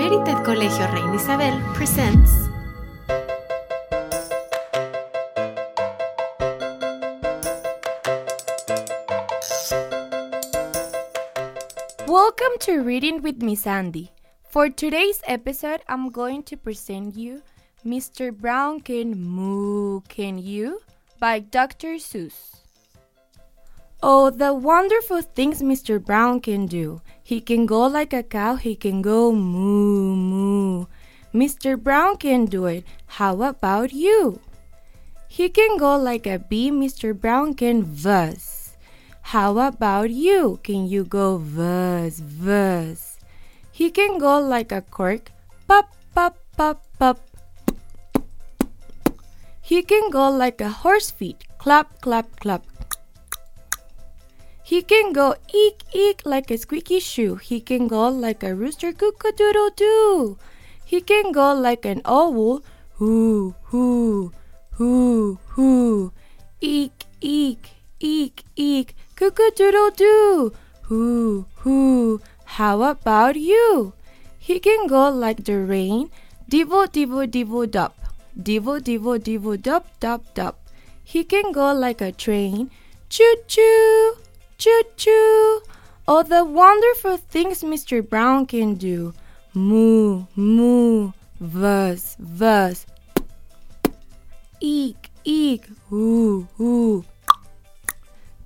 Merited Colegio Reina Isabel presents Welcome to Reading with Miss Andy. For today's episode, I'm going to present you Mr. Brown Can Moo Can You by Dr. Seuss. Oh, the wonderful things Mr. Brown can do. He can go like a cow, he can go moo moo. Mr. Brown can do it. How about you? He can go like a bee, Mr. Brown can buzz. How about you? Can you go buzz, buzz? He can go like a cork, pop, pop, pop, pop. He can go like a horse feet, clap, clap, clap. He can go eek eek like a squeaky shoe. He can go like a rooster cook a doodle doo. He can go like an owl hoo hoo hoo hoo. Eek eek eek eek cook a doodle doo. Hoo hoo. How about you? He can go like the rain. Divo divo divo dop. Divo divo divo dop dop dop. He can go like a train. Choo choo. Choo choo! All the wonderful things Mr. Brown can do. Moo, moo, buzz, buzz. Eek, eek, hoo, hoo.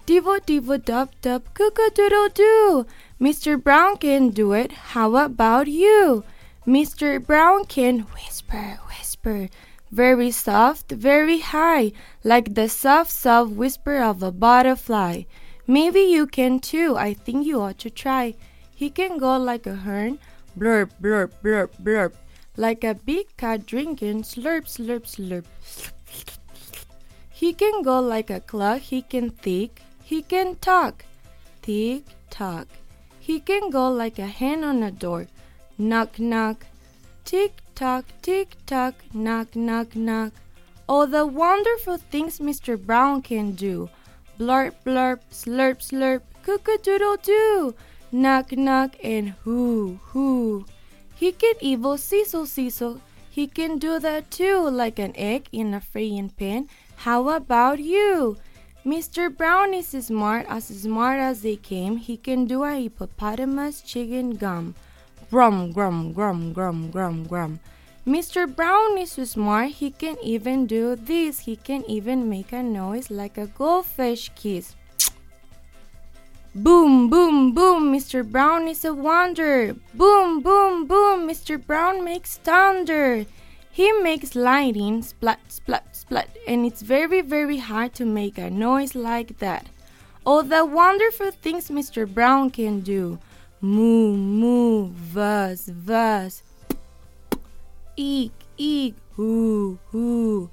Divo, divo, dub, dub, cuckoo, doo. Mr. Brown can do it. How about you? Mr. Brown can whisper, whisper. Very soft, very high, like the soft, soft whisper of a butterfly. Maybe you can too. I think you ought to try. He can go like a hern, blurp, blurp, blurp, blurp, like a big cat drinking, slurp, slurp, slurp. He can go like a clock, he can think, he can talk, tick, tock. He can go like a hen on a door, knock, knock, tick, tock, tick, tock, knock, knock, knock. All the wonderful things Mr. Brown can do. Blurp, blurp, slurp, slurp, cuckoo doodle doo, knock, knock, and hoo, hoo. He can evil cecil, cecil. He can do that too, like an egg in a frying pan. How about you? Mr. Brown is smart, as smart as they came. He can do a hippopotamus chicken gum. Grum, grum, grum, grum, grum, grum. Mr. Brown is so smart, he can even do this. He can even make a noise like a goldfish kiss. boom, boom, boom, Mr. Brown is a wonder. Boom, boom, boom, Mr. Brown makes thunder. He makes lightning, splat, splat, splat, and it's very, very hard to make a noise like that. All the wonderful things Mr. Brown can do. Moo, moo, buzz, buzz eek, eek, hoo, hoo.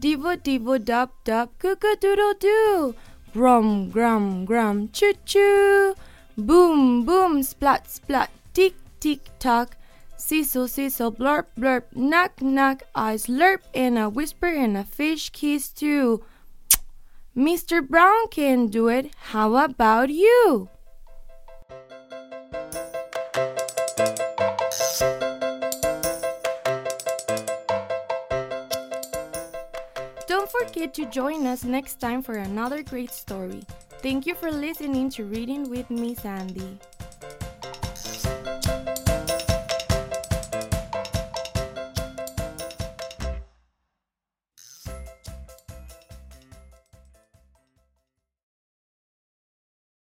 Divo, divo, dub, dub, cuckoo, doodle, doo. Grum, grum, grum, choo, choo. Boom, boom, splat, splat, tick, tick, tock. Cecil, Cecil, blurp, blurp, knock, knock, I slurp, and a whisper, and a fish kiss too. Mr. Brown can do it. How about you? Don't forget to join us next time for another great story. Thank you for listening to Reading with Miss Andy.